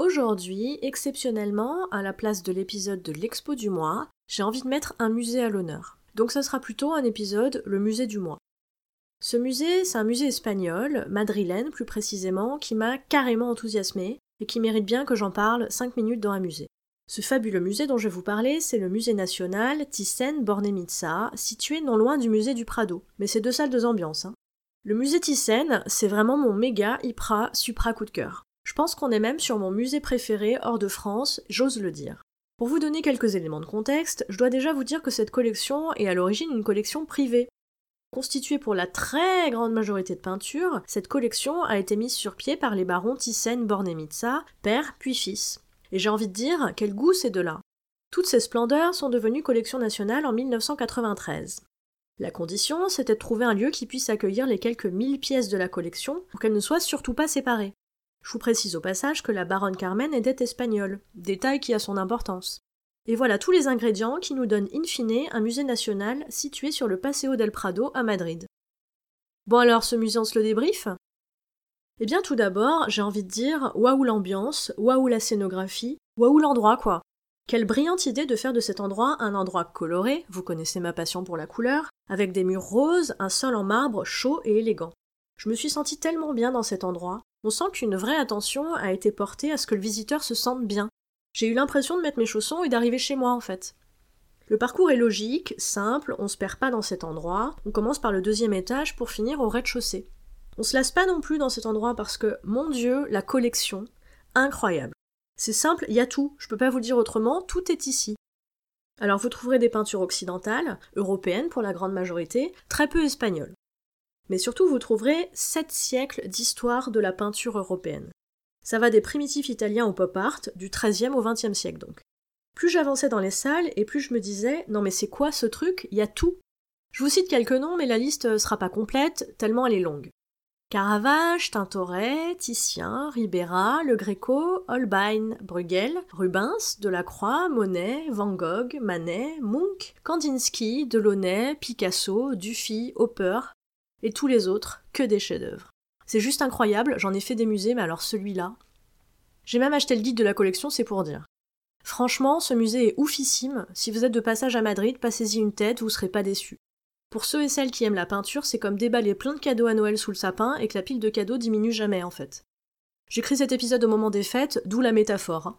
Aujourd'hui, exceptionnellement, à la place de l'épisode de l'expo du mois, j'ai envie de mettre un musée à l'honneur. Donc ça sera plutôt un épisode le musée du mois. Ce musée, c'est un musée espagnol, madrilène plus précisément, qui m'a carrément enthousiasmé et qui mérite bien que j'en parle 5 minutes dans un musée. Ce fabuleux musée dont je vais vous parler, c'est le musée national Thyssen-Bornemisza, situé non loin du musée du Prado. Mais c'est deux salles, deux ambiances. Hein. Le musée Thyssen, c'est vraiment mon méga hyper supra coup de cœur. Je pense qu'on est même sur mon musée préféré hors de France, j'ose le dire. Pour vous donner quelques éléments de contexte, je dois déjà vous dire que cette collection est à l'origine une collection privée. Constituée pour la très grande majorité de peintures, cette collection a été mise sur pied par les barons Thyssen-Bornemisza, père puis fils. Et j'ai envie de dire, quel goût ces deux-là Toutes ces splendeurs sont devenues collection nationale en 1993. La condition, c'était de trouver un lieu qui puisse accueillir les quelques mille pièces de la collection pour qu'elles ne soient surtout pas séparées. Je vous précise au passage que la baronne Carmen était espagnole, détail qui a son importance. Et voilà tous les ingrédients qui nous donnent in fine un musée national situé sur le Paseo del Prado à Madrid. Bon alors, ce musée on se le débrief Eh bien tout d'abord, j'ai envie de dire waouh l'ambiance, waouh la scénographie, waouh l'endroit quoi. Quelle brillante idée de faire de cet endroit un endroit coloré, vous connaissez ma passion pour la couleur, avec des murs roses, un sol en marbre chaud et élégant. Je me suis sentie tellement bien dans cet endroit, on sent qu'une vraie attention a été portée à ce que le visiteur se sente bien. J'ai eu l'impression de mettre mes chaussons et d'arriver chez moi en fait. Le parcours est logique, simple, on se perd pas dans cet endroit, on commence par le deuxième étage pour finir au rez-de-chaussée. On se lasse pas non plus dans cet endroit parce que, mon dieu, la collection, incroyable. C'est simple, il y a tout, je peux pas vous dire autrement, tout est ici. Alors vous trouverez des peintures occidentales, européennes pour la grande majorité, très peu espagnoles mais surtout vous trouverez sept siècles d'histoire de la peinture européenne. Ça va des primitifs italiens au pop art, du XIIIe au XXe siècle donc. Plus j'avançais dans les salles, et plus je me disais non mais c'est quoi ce truc? Il y a tout. Je vous cite quelques noms, mais la liste sera pas complète, tellement elle est longue. Caravage, Tintoret, Titien, Ribera, Le Greco, Holbein, Bruegel, Rubens, Delacroix, Monet, Van Gogh, Manet, Munch, Kandinsky, Delaunay, Picasso, Dufy, Hopper, et tous les autres, que des chefs-d'œuvre. C'est juste incroyable, j'en ai fait des musées, mais alors celui-là. J'ai même acheté le guide de la collection, c'est pour dire. Franchement, ce musée est oufissime. Si vous êtes de passage à Madrid, passez-y une tête, vous serez pas déçus. Pour ceux et celles qui aiment la peinture, c'est comme déballer plein de cadeaux à Noël sous le sapin et que la pile de cadeaux diminue jamais en fait. J'écris cet épisode au moment des fêtes, d'où la métaphore.